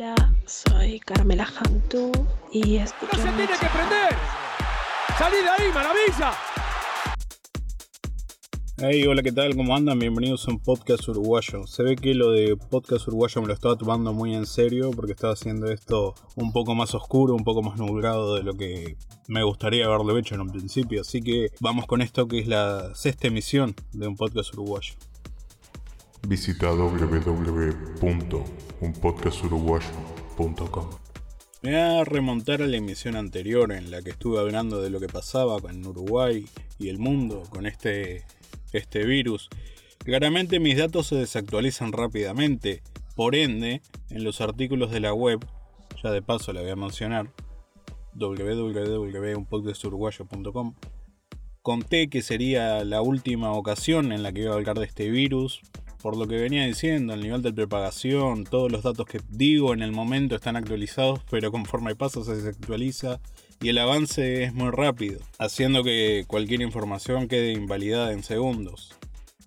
Hola, soy Carmela Jantú y escucho. ¡No se tiene que prender! ¡Salí de ahí, maravilla! Hey, hola, ¿qué tal? ¿Cómo andan? Bienvenidos a un podcast uruguayo. Se ve que lo de podcast uruguayo me lo estaba tomando muy en serio porque estaba haciendo esto un poco más oscuro, un poco más nublado de lo que me gustaría haberlo hecho en un principio. Así que vamos con esto que es la sexta emisión de un podcast uruguayo. Visita www.unpodcasturuguayo.com. Me voy a remontar a la emisión anterior en la que estuve hablando de lo que pasaba en Uruguay y el mundo con este este virus. Claramente mis datos se desactualizan rápidamente, por ende, en los artículos de la web, ya de paso la voy a mencionar, www.unpodcasturuguayo.com, conté que sería la última ocasión en la que iba a hablar de este virus, por lo que venía diciendo, el nivel de propagación, todos los datos que digo en el momento están actualizados, pero conforme pasa se desactualiza y el avance es muy rápido, haciendo que cualquier información quede invalidada en segundos,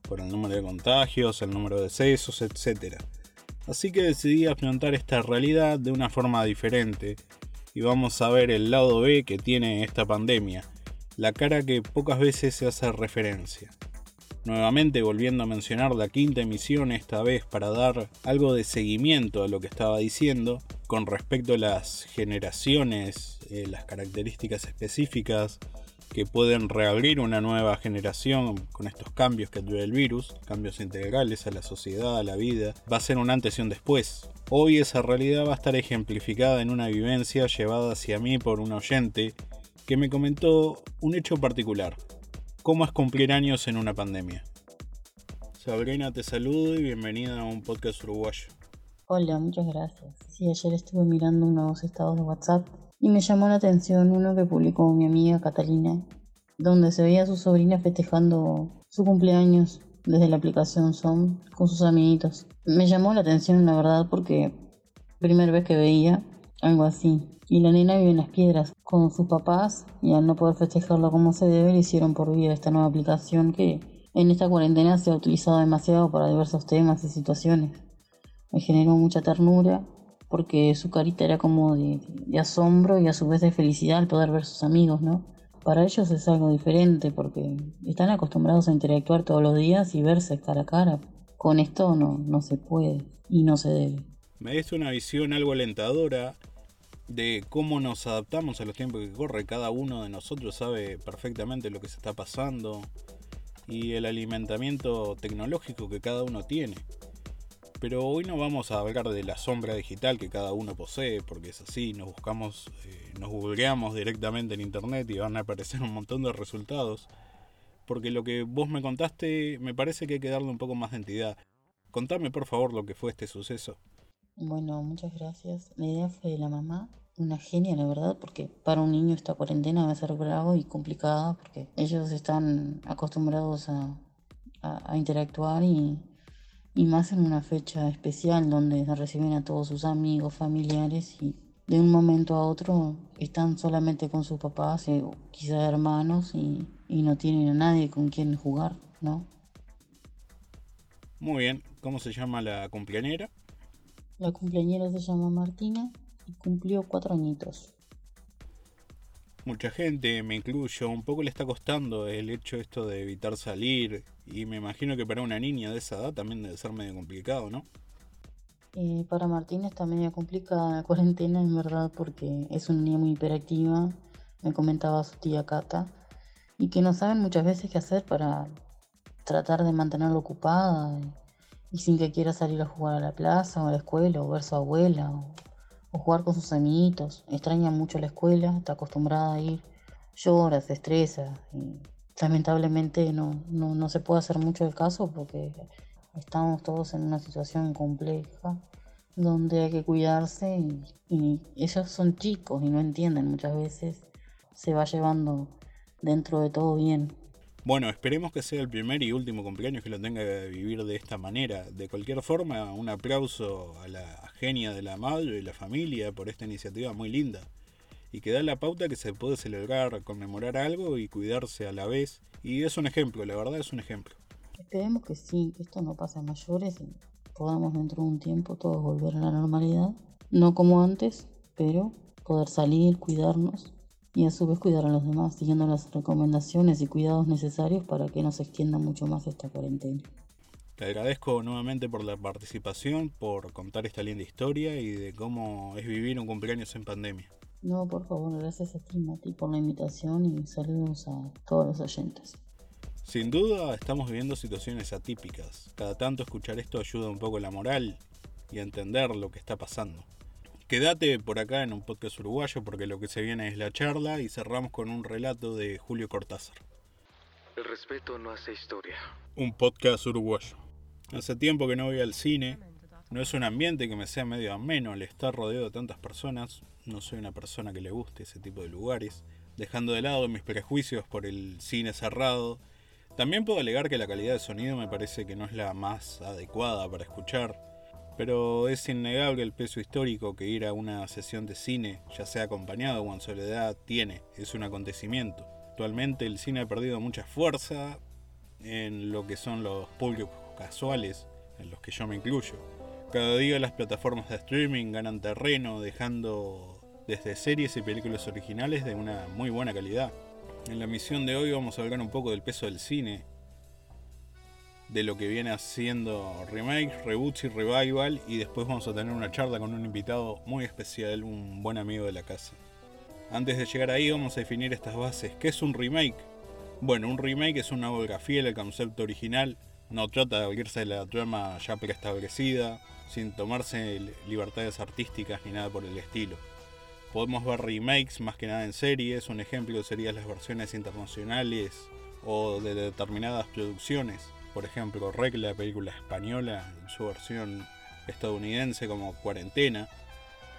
por el número de contagios, el número de decesos, etc. Así que decidí afrontar esta realidad de una forma diferente y vamos a ver el lado B que tiene esta pandemia, la cara que pocas veces se hace referencia. Nuevamente volviendo a mencionar la quinta emisión, esta vez para dar algo de seguimiento a lo que estaba diciendo con respecto a las generaciones, eh, las características específicas que pueden reabrir una nueva generación con estos cambios que trae el virus, cambios integrales a la sociedad, a la vida, va a ser un antes y un después. Hoy esa realidad va a estar ejemplificada en una vivencia llevada hacia mí por un oyente que me comentó un hecho particular. ¿Cómo es cumplir años en una pandemia? Sabrina, te saludo y bienvenida a un podcast uruguayo. Hola, muchas gracias. Sí, ayer estuve mirando unos estados de WhatsApp y me llamó la atención uno que publicó mi amiga Catalina, donde se veía a su sobrina festejando su cumpleaños desde la aplicación Zoom con sus amiguitos. Me llamó la atención, la verdad, porque primera vez que veía algo así. Y la nena vive en las piedras con sus papás y al no poder festejarlo como se debe, le hicieron por vía esta nueva aplicación que en esta cuarentena se ha utilizado demasiado para diversos temas y situaciones. Me generó mucha ternura porque su carita era como de, asombro y a su vez de felicidad al poder ver sus amigos, ¿no? Para ellos es algo diferente porque están acostumbrados a interactuar todos los días y verse cara a cara. Con esto no, no se puede y no se debe. Me es una visión algo alentadora de cómo nos adaptamos a los tiempos que corre. Cada uno de nosotros sabe perfectamente lo que se está pasando y el alimentamiento tecnológico que cada uno tiene. Pero hoy no vamos a hablar de la sombra digital que cada uno posee, porque es así, nos buscamos, eh, nos googleamos directamente en internet y van a aparecer un montón de resultados. Porque lo que vos me contaste me parece que hay que darle un poco más de entidad. Contame por favor lo que fue este suceso. Bueno, muchas gracias. La idea fue de la mamá una genia, la verdad, porque para un niño esta cuarentena va a ser bravo y complicada, porque ellos están acostumbrados a, interactuar y, y, más en una fecha especial donde reciben a todos sus amigos, familiares y de un momento a otro están solamente con sus papás, eh, quizás hermanos, y, y no tienen a nadie con quien jugar, ¿no? Muy bien, ¿cómo se llama la cumpleañera? La cumpleañera se llama Martina cumplió cuatro añitos. Mucha gente, me incluyo, un poco le está costando el hecho esto de evitar salir y me imagino que para una niña de esa edad también debe ser medio complicado, ¿no? Eh, para Martín está medio complicada la cuarentena, en verdad, porque es una niña muy hiperactiva, me comentaba su tía Cata, y que no saben muchas veces qué hacer para tratar de mantenerla ocupada y, sin que quiera salir a jugar a la plaza o a la escuela o ver a su abuela o jugar con sus amiguitos. Extraña mucho la escuela, está acostumbrada a ir, llora, se estresa. Y lamentablemente no, no, se puede hacer mucho el caso porque estamos todos en una situación compleja donde hay que cuidarse y, y ellos son chicos y no entienden muchas veces. Se va llevando dentro de todo bien. Bueno, esperemos que sea el primer y último cumpleaños que lo tenga que vivir de esta manera. De cualquier forma, un aplauso a la genia de la madre y la familia por esta iniciativa muy linda. Y que da la pauta que se puede celebrar, conmemorar algo y cuidarse a la vez. Y es un ejemplo, la verdad es un ejemplo. Esperemos que sí, que esto no pase a mayores y podamos dentro de un tiempo todos volver a la normalidad. No como antes, pero poder salir, cuidarnos y a su vez cuidar a los demás, siguiendo las recomendaciones y cuidados necesarios para que no se extienda mucho más esta cuarentena. Te agradezco nuevamente por la participación, por contar esta linda historia y de cómo es vivir un cumpleaños en pandemia. No, por favor, gracias a ti, Mati, por la invitación y saludos a todos los oyentes. Sin duda, estamos viviendo situaciones atípicas. Cada tanto escuchar esto ayuda un poco la moral y a entender lo que está pasando. Quédate por acá en un podcast uruguayo porque lo que se viene es la charla y cerramos con un relato de Julio Cortázar. El respeto no hace historia. Un podcast uruguayo. Hace tiempo que no voy al cine. No es un ambiente que me sea medio ameno al estar rodeado de tantas personas. No soy una persona que le guste ese tipo de lugares. Dejando de lado mis prejuicios por el cine cerrado. También puedo alegar que la calidad de sonido me parece que no es la más adecuada para escuchar pero es innegable el peso histórico que ir a una sesión de cine, ya sea acompañado o en soledad, tiene, es un acontecimiento. Actualmente el cine ha perdido mucha fuerza en lo que son los públicos casuales, en los que yo me incluyo. Cada día las plataformas de streaming ganan terreno, dejando desde series y películas originales de una muy buena calidad. En la misión de hoy vamos a hablar un poco del peso del cine de lo que viene haciendo remake, reboots y revival y después vamos a tener una charla con un invitado muy especial, un buen amigo de la casa. Antes de llegar ahí vamos a definir estas bases. ¿Qué es un remake? Bueno, un remake es una obra fiel al concepto original, no trata de abrirse de la trama ya preestablecida, sin tomarse libertades artísticas ni nada por el estilo. Podemos ver remakes más que nada en series, un ejemplo serían las versiones internacionales o de determinadas producciones por ejemplo, Rec, la película española, en su versión estadounidense como Cuarentena.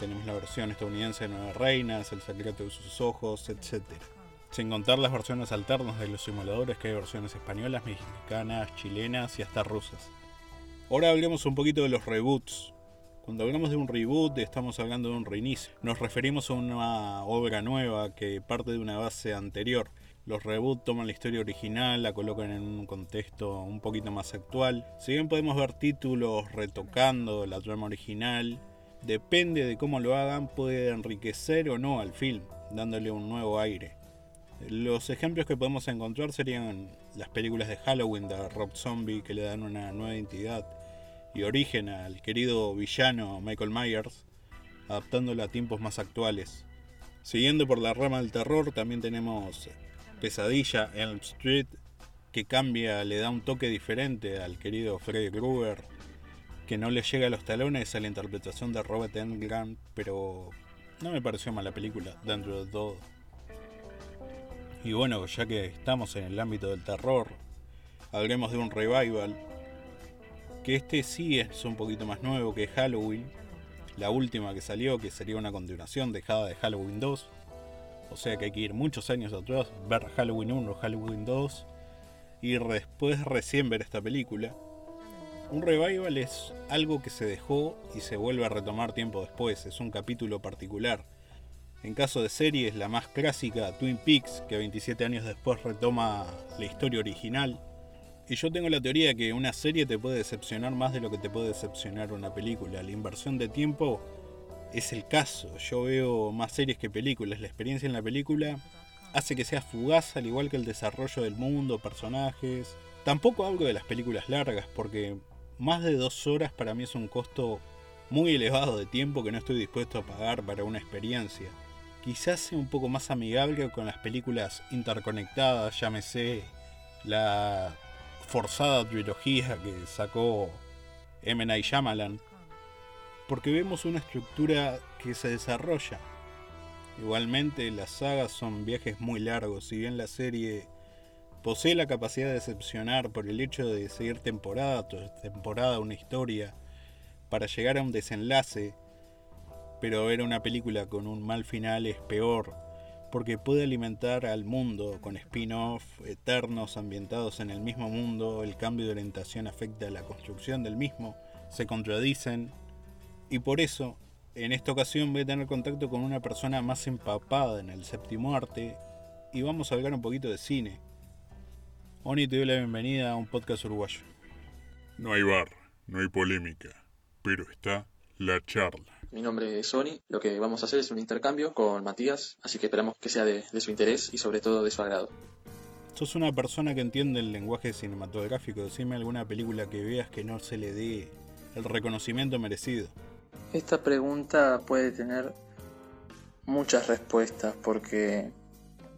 Tenemos la versión estadounidense de Nueve Reinas, El secreto de sus ojos, etc. Sin contar las versiones alternas de los simuladores, que hay versiones españolas, mexicanas, chilenas y hasta rusas. Ahora hablemos un poquito de los reboots. Cuando hablamos de un reboot estamos hablando de un reinicio. Nos referimos a una obra nueva que parte de una base anterior los reboots toman la historia original, la colocan en un contexto un poquito más actual. Si bien podemos ver títulos retocando la trama original, depende de cómo lo hagan, puede enriquecer o no al film, dándole un nuevo aire. Los ejemplos que podemos encontrar serían las películas de Halloween de Rob Zombie que le dan una nueva identidad y origen al querido villano Michael Myers, adaptándolo a tiempos más actuales. Siguiendo por la rama del terror, también tenemos Pesadilla Elm Street, que cambia, le da un toque diferente al querido Freddy Krueger, que no le llega a los talones a la interpretación de Robert Englund, pero no me pareció mala película dentro de todo. Y bueno, ya que estamos en el ámbito del terror, hablemos de un revival, que este sí es un poquito más nuevo que Halloween, la última que salió, que sería una continuación dejada de Halloween 2 o sea que hay que ir muchos años atrás, ver Halloween 1, Halloween 2 y después recién ver esta película. Un revival es algo que se dejó y se vuelve a retomar tiempo después, es un capítulo particular. En caso de series, la más clásica, Twin Peaks, que 27 años después retoma la historia original. Y yo tengo la teoría que una serie te puede decepcionar más de lo que te puede decepcionar una película. La inversión de tiempo es el caso. Yo veo más series que películas. La experiencia en la película hace que sea fugaz, al igual que el desarrollo del mundo, personajes. Tampoco hablo de las películas largas, porque más de dos horas para mí es un costo muy elevado de tiempo que no estoy dispuesto a pagar para una experiencia. Quizás sea un poco más amigable con las películas interconectadas, llámese la forzada trilogía que sacó M. Night Shyamalan, porque vemos una estructura que se desarrolla. Igualmente las sagas son viajes muy largos, si bien la serie posee la capacidad de decepcionar por el hecho de seguir temporada tras temporada una historia para llegar a un desenlace, pero ver una película con un mal final es peor, porque puede alimentar al mundo con spin-off eternos ambientados en el mismo mundo, el cambio de orientación afecta a la construcción del mismo, se contradicen y por eso, en esta ocasión voy a tener contacto con una persona más empapada en el séptimo arte y vamos a hablar un poquito de cine. Oni, te doy la bienvenida a un podcast uruguayo. No hay bar, no hay polémica, pero está la charla. Mi nombre es Sony. Lo que vamos a hacer es un intercambio con Matías, así que esperamos que sea de, de su interés y sobre todo de su agrado. Sos una persona que entiende el lenguaje cinematográfico. Decime alguna película que veas que no se le dé el reconocimiento merecido. Esta pregunta puede tener muchas respuestas porque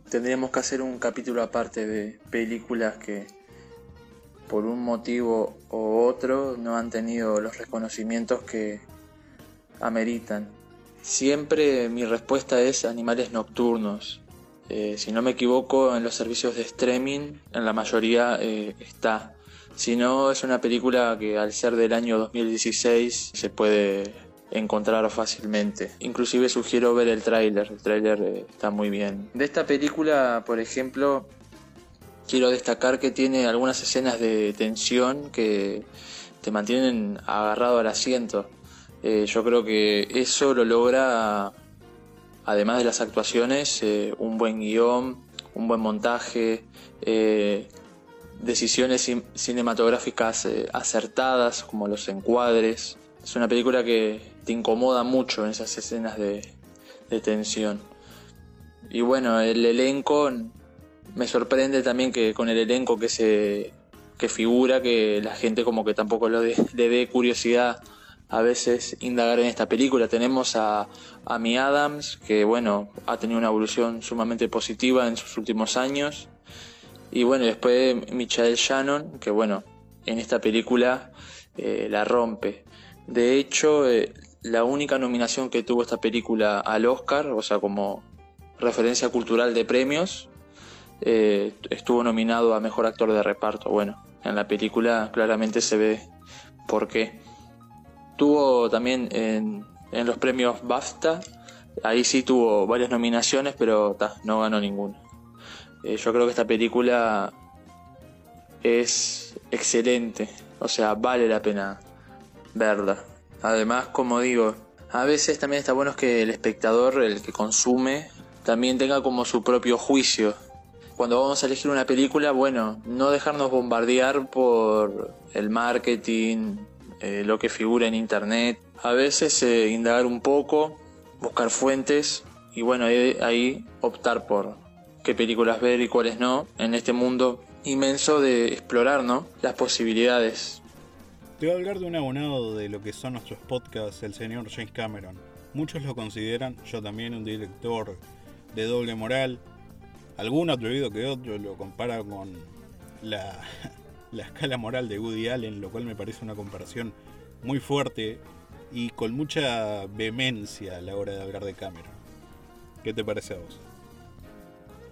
tendríamos que hacer un capítulo aparte de películas que por un motivo u otro no han tenido los reconocimientos que ameritan. Siempre mi respuesta es Animales Nocturnos. Eh, si no me equivoco, en los servicios de streaming, en la mayoría eh, está. Si no, es una película que al ser del año 2016 se puede encontrar fácilmente. Inclusive sugiero ver el tráiler, el tráiler eh, está muy bien. De esta película, por ejemplo, quiero destacar que tiene algunas escenas de tensión que te mantienen agarrado al asiento. Eh, yo creo que eso lo logra, además de las actuaciones, eh, un buen guion, un buen montaje, decisiones cinematográficas acertadas como los encuadres. Es una película que te incomoda mucho en esas escenas de, tensión. Y bueno, el elenco me sorprende también que con el elenco que se que figura que la gente como que tampoco le dé curiosidad a veces indagar en esta película. Tenemos a Amy Adams, que bueno, ha tenido una evolución sumamente positiva en sus últimos años. Y bueno, después Michael Shannon, que bueno, en esta película eh, la rompe. De hecho, eh, la única nominación que tuvo esta película al Oscar, o sea, como referencia cultural de premios, eh, estuvo nominado a Mejor Actor de Reparto. Bueno, en la película claramente se ve por qué. Tuvo también en, los premios BAFTA, ahí sí tuvo varias nominaciones, pero no ganó ninguna. Eh, yo creo que esta película es excelente, o sea, vale la pena verla. Además, como digo, a veces también está bueno que el espectador, el que consume, también tenga como su propio juicio. Cuando vamos a elegir una película, bueno, no dejarnos bombardear por el marketing, eh, lo que figura en internet. A veces eh, indagar un poco, buscar fuentes y bueno, ahí optar por qué películas ver y cuáles no en este mundo inmenso de explorar ¿no? las posibilidades te voy a hablar de un abonado de lo que son nuestros podcasts, el señor James Cameron. Muchos lo consideran, yo también, un director de doble moral. Algún atrevido que otro lo compara con la, la escala moral de Woody Allen, lo cual me parece una comparación muy fuerte y con mucha vehemencia a la hora de hablar de Cameron. ¿Qué te parece a vos?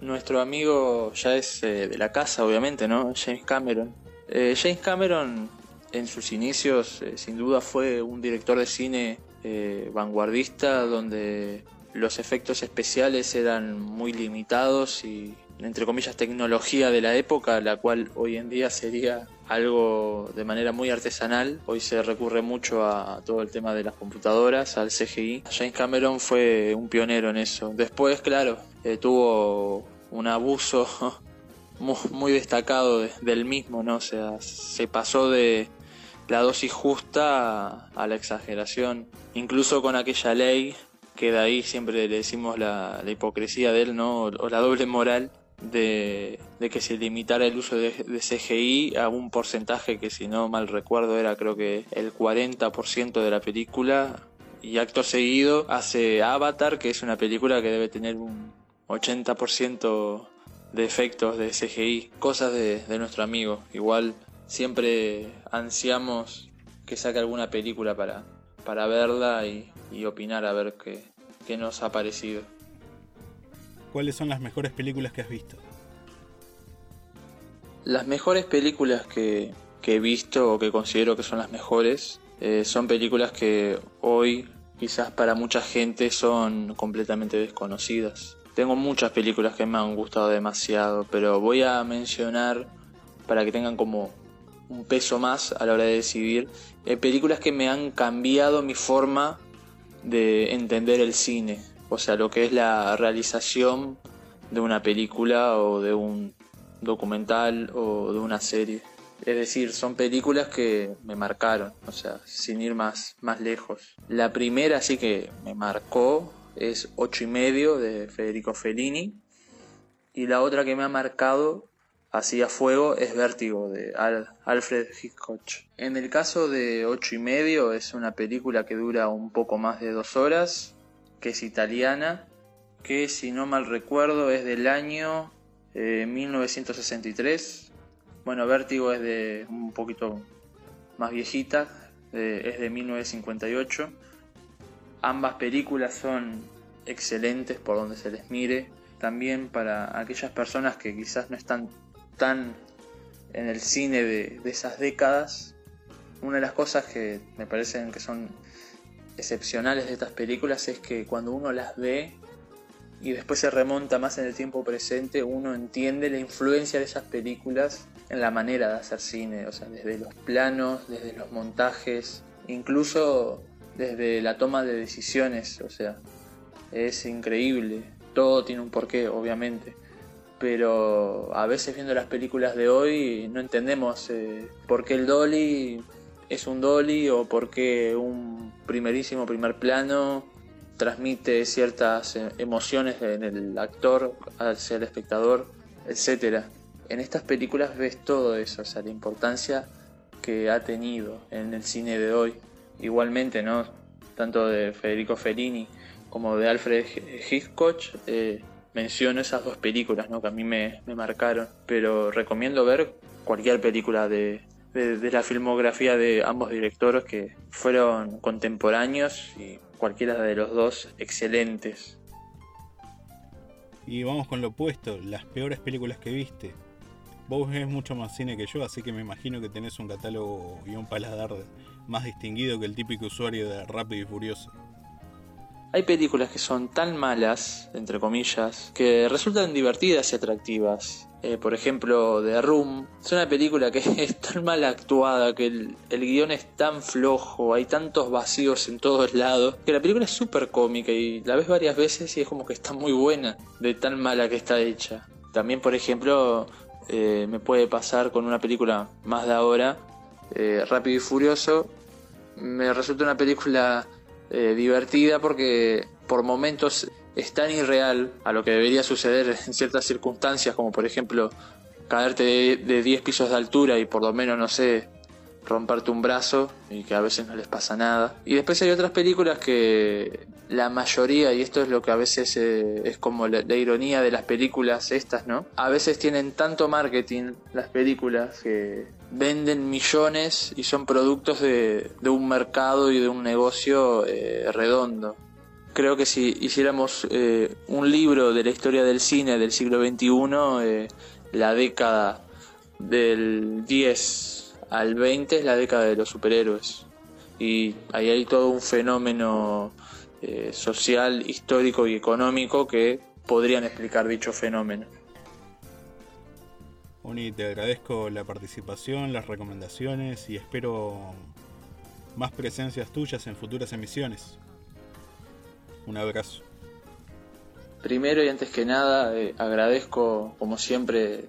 Nuestro amigo ya es eh, de la casa, obviamente, ¿no? James Cameron. Eh, James Cameron en sus inicios eh, sin duda fue un director de cine eh, vanguardista donde los efectos especiales eran muy limitados y entre comillas tecnología de la época, la cual hoy en día sería algo de manera muy artesanal. Hoy se recurre mucho a todo el tema de las computadoras, al CGI. James Cameron fue un pionero en eso. Después, claro, eh, tuvo un abuso muy, destacado del mismo, ¿no? O sea, se pasó de, la dosis justa a la exageración. Incluso con aquella ley, que de ahí siempre le decimos la, hipocresía de él, ¿no? O la doble moral de, que se limitara el uso de, CGI a un porcentaje que si no mal recuerdo era creo que el 40% de la película. Y acto seguido hace Avatar, que es una película que debe tener un 80% de efectos de CGI, cosas de, de nuestro amigo. Igual siempre ansiamos que saque alguna película para, para verla y, opinar a ver qué, qué nos ha parecido. ¿Cuáles son las mejores películas que has visto? Las mejores películas que, he visto o que considero que son las mejores eh, son películas que hoy quizás para mucha gente son completamente desconocidas. Tengo muchas películas que me han gustado demasiado, pero voy a mencionar para que tengan como un peso más a la hora de decidir. Eh, películas que me han cambiado mi forma de entender el cine, o sea, lo que es la realización de una película o de un documental o de una serie. Es decir, son películas que me marcaron, o sea, sin ir más, más lejos. La primera sí que me marcó es Ocho y medio de Federico Fellini. Y la otra que me ha marcado así a fuego es Vértigo de Alfred Hitchcock. En el caso de Ocho y medio es una película que dura un poco más de dos horas, que es italiana, que si no mal recuerdo es del año 1963 eh, bueno, Vértigo es de un poquito más viejita, es de 1958. Ambas películas son excelentes por donde se les mire. También para aquellas personas que quizás no están tan en el cine de, de esas décadas, una de las cosas que me parecen que son excepcionales de estas películas es que cuando uno las ve y después se remonta más en el tiempo presente, uno entiende la influencia de esas películas en la manera de hacer cine, o sea, desde los planos, desde los montajes, incluso desde la toma de decisiones, o sea, es increíble. Todo tiene un porqué, obviamente. Pero a veces viendo las películas de hoy no entendemos eh, por qué el dolly es un dolly o por qué un primerísimo primer plano transmite ciertas eh, emociones en el actor hacia el espectador, etc. En estas películas ves todo eso, o sea, la importancia que ha tenido en el cine de hoy. Igualmente, ¿no? Tanto de Federico Fellini como de Alfred Hitchcock, eh, menciono esas dos películas, ¿no? Que a mí me, marcaron. Pero recomiendo ver cualquier película de, de, la filmografía de ambos directores que fueron contemporáneos y cualquiera de los dos excelentes. Y vamos con lo opuesto, las peores películas que viste. Vos ves mucho más cine que yo, así que me imagino que tenés un catálogo y un paladar más distinguido que el típico usuario de Rápido y Furioso. Hay películas que son tan malas, entre comillas, que resultan divertidas y atractivas. Eh, por ejemplo, The Room. Es una película que es tan mal actuada, que el, el guion es tan flojo, hay tantos vacíos en todos lados, que la película es súper cómica y la ves varias veces y es como que está muy buena, de tan mala que está hecha. También, por ejemplo, eh, me puede pasar con una película más de ahora, eh, Rápido y Furioso. Me resulta una película divertida porque por momentos es tan irreal a lo que debería suceder en ciertas circunstancias, como por ejemplo caerte de, 10 pisos de altura y por lo menos, no sé, romperte un brazo y que a veces no les pasa nada. Y después hay otras películas que la mayoría, y esto es lo que a veces eh, es como la, ironía de las películas estas, ¿no? A veces tienen tanto marketing las películas que venden millones y son productos de, un mercado y de un negocio eh, redondo creo que si hiciéramos eh, un libro de la historia del cine del siglo XXI, eh, la década del 10 al 20 es la década de los superhéroes. Y ahí hay todo un fenómeno eh, social, histórico y económico que podrían explicar dicho fenómeno. Uni, te agradezco la participación, las recomendaciones y espero más presencias tuyas en futuras emisiones. Un abrazo. Primero y antes que nada, eh, agradezco como siempre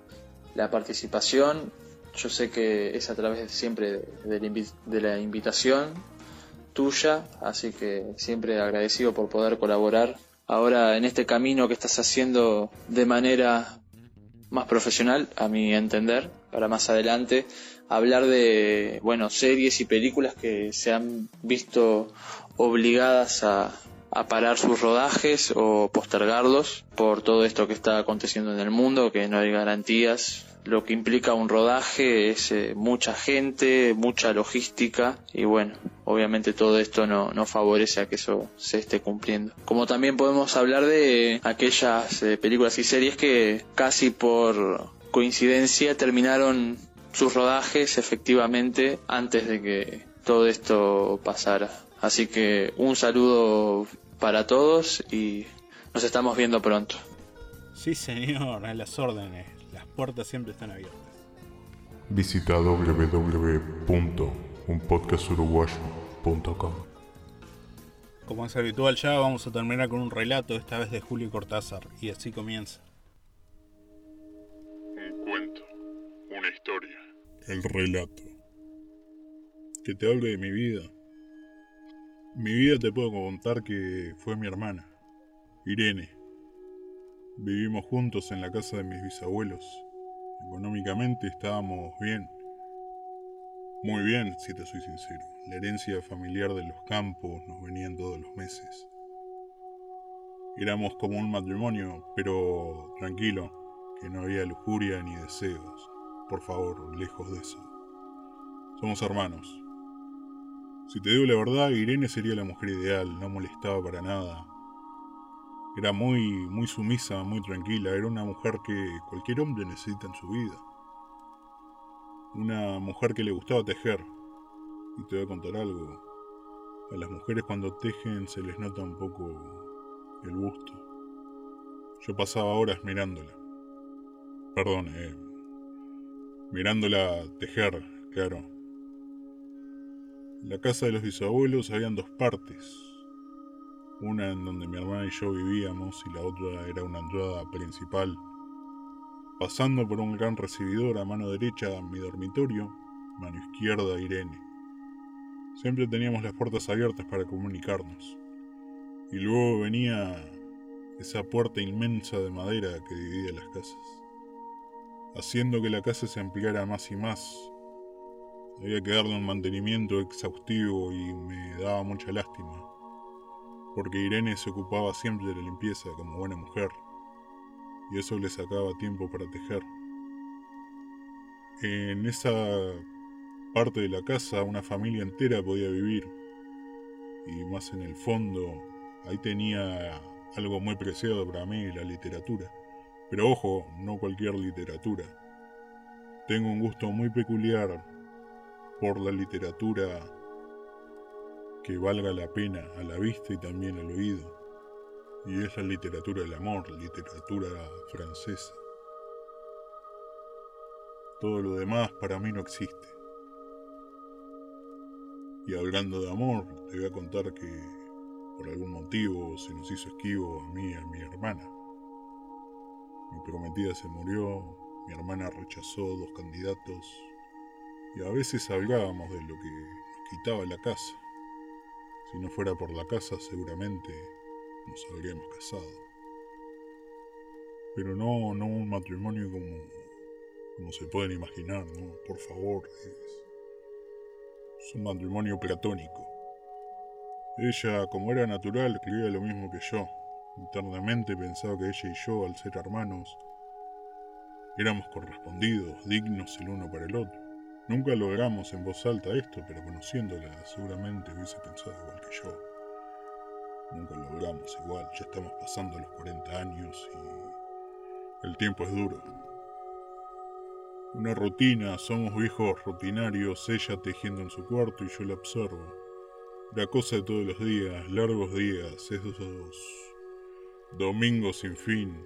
la participación. Yo sé que es a través siempre de, la invitación tuya, así que siempre agradecido por poder colaborar ahora en este camino que estás haciendo de manera más profesional, a mi entender, para más adelante hablar de, bueno, series y películas que se han visto obligadas a, a parar sus rodajes o postergarlos por todo esto que está aconteciendo en el mundo, que no hay garantías. Lo que implica un rodaje es eh, mucha gente, mucha logística y bueno, obviamente todo esto no, no, favorece a que eso se esté cumpliendo. Como también podemos hablar de aquellas eh, películas y series que casi por coincidencia terminaron sus rodajes efectivamente antes de que todo esto pasara. Así que un saludo para todos y nos estamos viendo pronto. Sí, señor, a las órdenes. Las puertas siempre están abiertas. Visita www.unpodcasturuguayo.com. Como es habitual ya, vamos a terminar con un relato, esta vez de Julio Cortázar, y así comienza. Un cuento, una historia. El relato. Que te hable de mi vida. Mi vida te puedo contar que fue mi hermana, Irene. Vivimos juntos en la casa de mis bisabuelos. Económicamente estábamos bien. Muy bien, si te soy sincero. La herencia familiar de los campos nos venían todos los meses. Éramos como un matrimonio, pero tranquilo, que no había lujuria ni deseos. Por favor, lejos de eso. Somos hermanos. Si te digo la verdad, Irene sería la mujer ideal, no molestaba para nada. Era muy, muy sumisa, muy tranquila, era una mujer que cualquier hombre necesita en su vida. Una mujer que le gustaba tejer. Y te voy a contar algo. A las mujeres cuando tejen se les nota un poco el gusto. Yo pasaba horas mirándola. Perdón, eh, mirándola tejer, claro. La casa de los bisabuelos habían dos partes. Una en donde mi hermana y yo vivíamos y la otra era una entrada principal. Pasando por un gran recibidor a mano derecha mi dormitorio, mano izquierda Irene. Siempre teníamos las puertas abiertas para comunicarnos. Y luego venía esa puerta inmensa de madera que dividía las casas, haciendo que la casa se ampliara más y más. Había que darle un mantenimiento exhaustivo y me daba mucha lástima, porque Irene se ocupaba siempre de la limpieza como buena mujer, y eso le sacaba tiempo para tejer. En esa parte de la casa una familia entera podía vivir, y más en el fondo Ahí tenía algo muy preciado para mí, la literatura. Pero ojo, no cualquier literatura. Tengo un gusto muy peculiar por la literatura que valga la pena a la vista y también al oído. Y es la literatura del amor, literatura francesa. Todo lo demás para mí no existe. Y hablando de amor, te voy a contar que por algún motivo se nos hizo esquivo a mí y a mi hermana. Mi prometida se murió, mi hermana rechazó dos candidatos y a veces hablábamos de lo que nos quitaba la casa. Si no fuera por la casa seguramente nos habríamos casado. Pero no, no un matrimonio como, como se pueden imaginar, ¿no? Por favor, es un matrimonio platónico. Ella, como era natural, creía lo mismo que yo. Internamente pensaba que ella y yo, al ser hermanos, éramos correspondidos, dignos el uno para el otro. Nunca logramos en voz alta esto, pero conociéndola seguramente hubiese pensado igual que yo. Nunca logramos igual, ya estamos pasando los 40 años y el tiempo es duro. Una rutina, somos viejos rutinarios, ella tejiendo en su cuarto y yo la observo. La cosa de todos los días, largos días, esos domingos sin fin.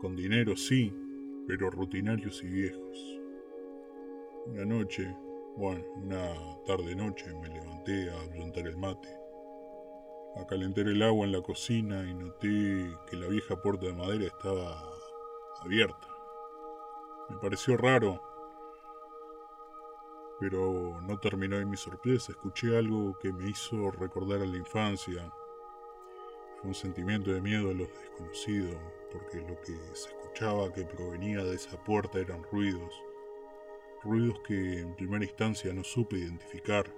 Con dinero sí, pero rutinarios y viejos. Una noche, bueno, una tarde-noche me levanté a plantar el mate. A calentar el agua en la cocina y noté que la vieja puerta de madera estaba abierta. Me pareció raro pero no terminó en mi sorpresa. Escuché algo que me hizo recordar a la infancia. Fue un sentimiento de miedo a lo desconocido, porque lo que se escuchaba que provenía de esa puerta eran ruidos. Ruidos que en primera instancia no supe identificar,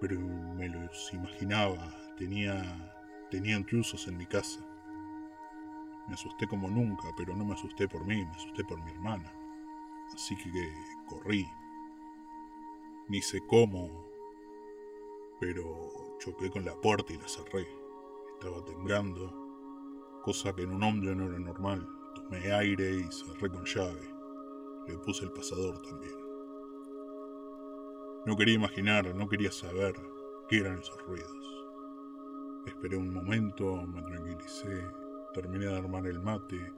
pero me los imaginaba. Tenía, tenía intrusos en mi casa. Me asusté como nunca, pero no me asusté por mí, me asusté por mi hermana. Así que corrí, ni sé cómo, pero choqué con la puerta y la cerré. Estaba temblando, cosa que en un hombre no era normal. Tomé aire y cerré con llave. Le puse el pasador también. No quería imaginar, no quería saber qué eran esos ruidos. Esperé un momento, me tranquilicé, terminé de armar el mate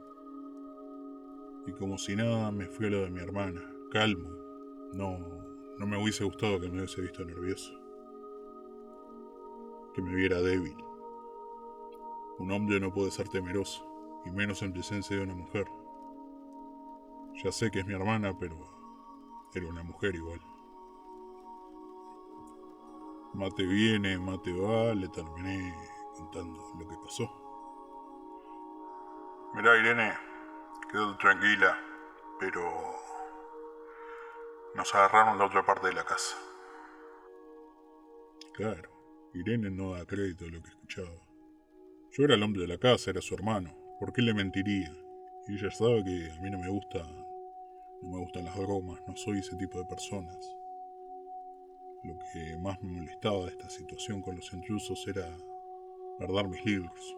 y como si nada me fui a lo de mi hermana, calmo, no no me hubiese gustado que me hubiese visto nervioso. Que me viera débil. Un hombre no puede ser temeroso, y menos en presencia de una mujer. Ya sé que es mi hermana, pero Era una mujer igual. Mate viene, mate va, le terminé contando lo que pasó. Mirá, Irene, quedó tranquila, pero nos agarraron la otra parte de la casa. Claro, Irene no da crédito a lo que escuchaba. Yo era el hombre de la casa, era su hermano. ¿Por qué le mentiría? Y ella sabe que a mí no me gusta, no me gustan las bromas, no soy ese tipo de personas. Lo que más me molestaba de esta situación con los intrusos era guardar mis libros.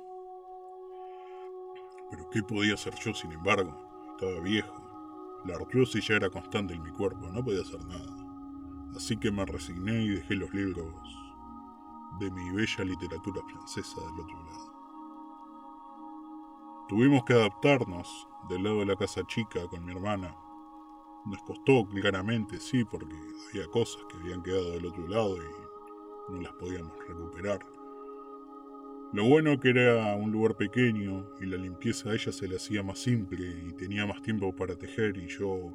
Pero ¿qué podía hacer yo sin embargo? Estaba viejo. La artrosis ya era constante en mi cuerpo, no podía hacer nada. Así que me resigné y dejé los libros de mi bella literatura francesa del otro lado. Tuvimos que adaptarnos del lado de la casa chica con mi hermana nos costó claramente, sí, porque había cosas que habían quedado del otro lado y no las podíamos recuperar. Lo bueno que era un lugar pequeño y la limpieza a ella se le hacía más simple y tenía más tiempo para tejer y yo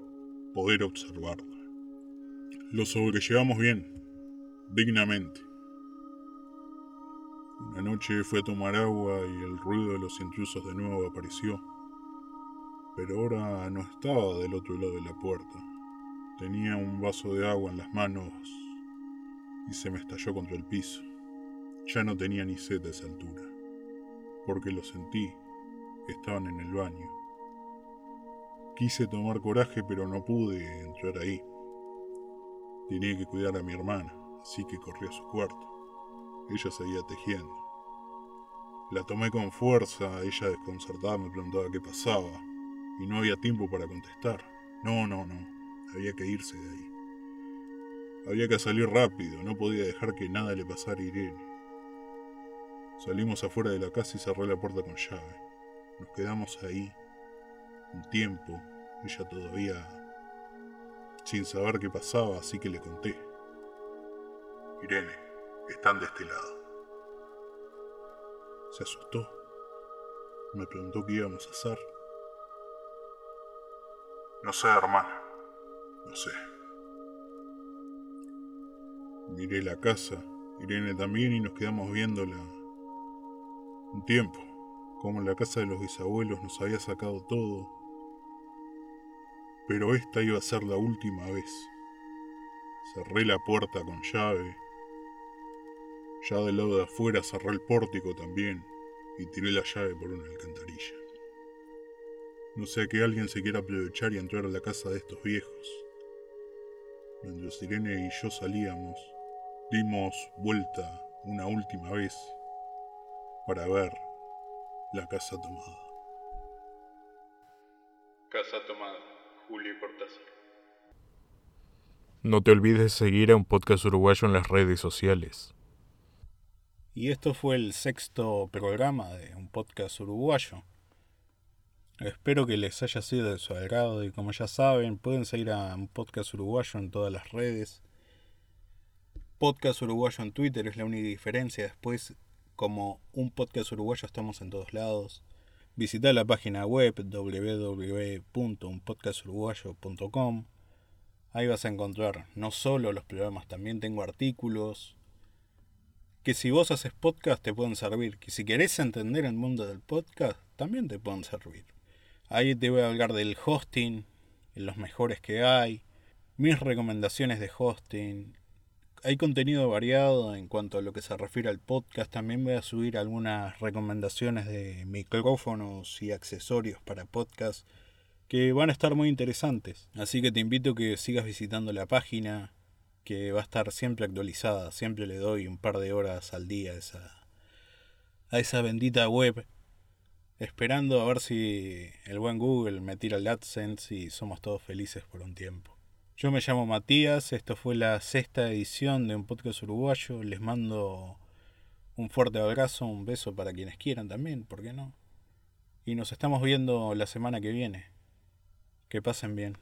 poder observarla. Lo sobrellevamos bien, dignamente. Una noche fue a tomar agua y el ruido de los intrusos de nuevo apareció pero ahora no estaba del otro lado de la puerta. Tenía un vaso de agua en las manos y se me estalló contra el piso. Ya no tenía ni sed a esa altura, porque lo sentí, estaban en el baño. Quise tomar coraje, pero no pude entrar ahí. Tenía que cuidar a mi hermana, así que corrí a su cuarto. Ella seguía tejiendo. La tomé con fuerza, ella desconcertada me preguntaba qué pasaba y no había tiempo para contestar. No, no, no, había que irse de ahí. Había que salir rápido, no podía dejar que nada le pasara a Irene. Salimos afuera de la casa y cerré la puerta con llave. Nos quedamos ahí un tiempo, ella todavía sin saber qué pasaba, así que le conté. Irene, están de este lado. Se asustó. Me preguntó qué íbamos a hacer. No sé, hermana. No sé. Miré la casa, Irene también, y nos quedamos viéndola un tiempo. Como en la casa de los bisabuelos nos había sacado todo. Pero esta iba a ser la última vez. Cerré la puerta con llave. Ya del lado de afuera cerré el pórtico también y tiré la llave por una alcantarilla. No sea que alguien se quiera aprovechar y entrar a la casa de estos viejos. Mientras Irene y yo salíamos, dimos vuelta una última vez para ver la casa tomada. Casa tomada, Julio Cortázar. No te olvides de seguir a un podcast uruguayo en las redes sociales. Y esto fue el sexto programa de un podcast uruguayo. Espero que les haya sido de su agrado y como ya saben, pueden seguir a podcast uruguayo en todas las redes. Podcast uruguayo en Twitter es la única diferencia. Después, como un podcast uruguayo, estamos en todos lados. Visita la página web www.unpodcasturuguayo.com. Ahí vas a encontrar no solo los programas, también tengo artículos que si vos haces podcast te pueden servir. Que si querés entender el mundo del podcast, también te pueden servir. Ahí te voy a hablar del hosting, los mejores que hay, mis recomendaciones de hosting. Hay contenido variado en cuanto a lo que se refiere al podcast. También voy a subir algunas recomendaciones de micrófonos y accesorios para podcast que van a estar muy interesantes. Así que te invito a que sigas visitando la página, que va a estar siempre actualizada. Siempre le doy un par de horas al día a esa, a esa bendita web esperando a ver si el buen Google me tira el AdSense y somos todos felices por un tiempo. Yo me llamo Matías, esto fue la sexta edición de un podcast uruguayo, les mando un fuerte abrazo, un beso para quienes quieran también, ¿por qué no? Y nos estamos viendo la semana que viene. Que pasen bien.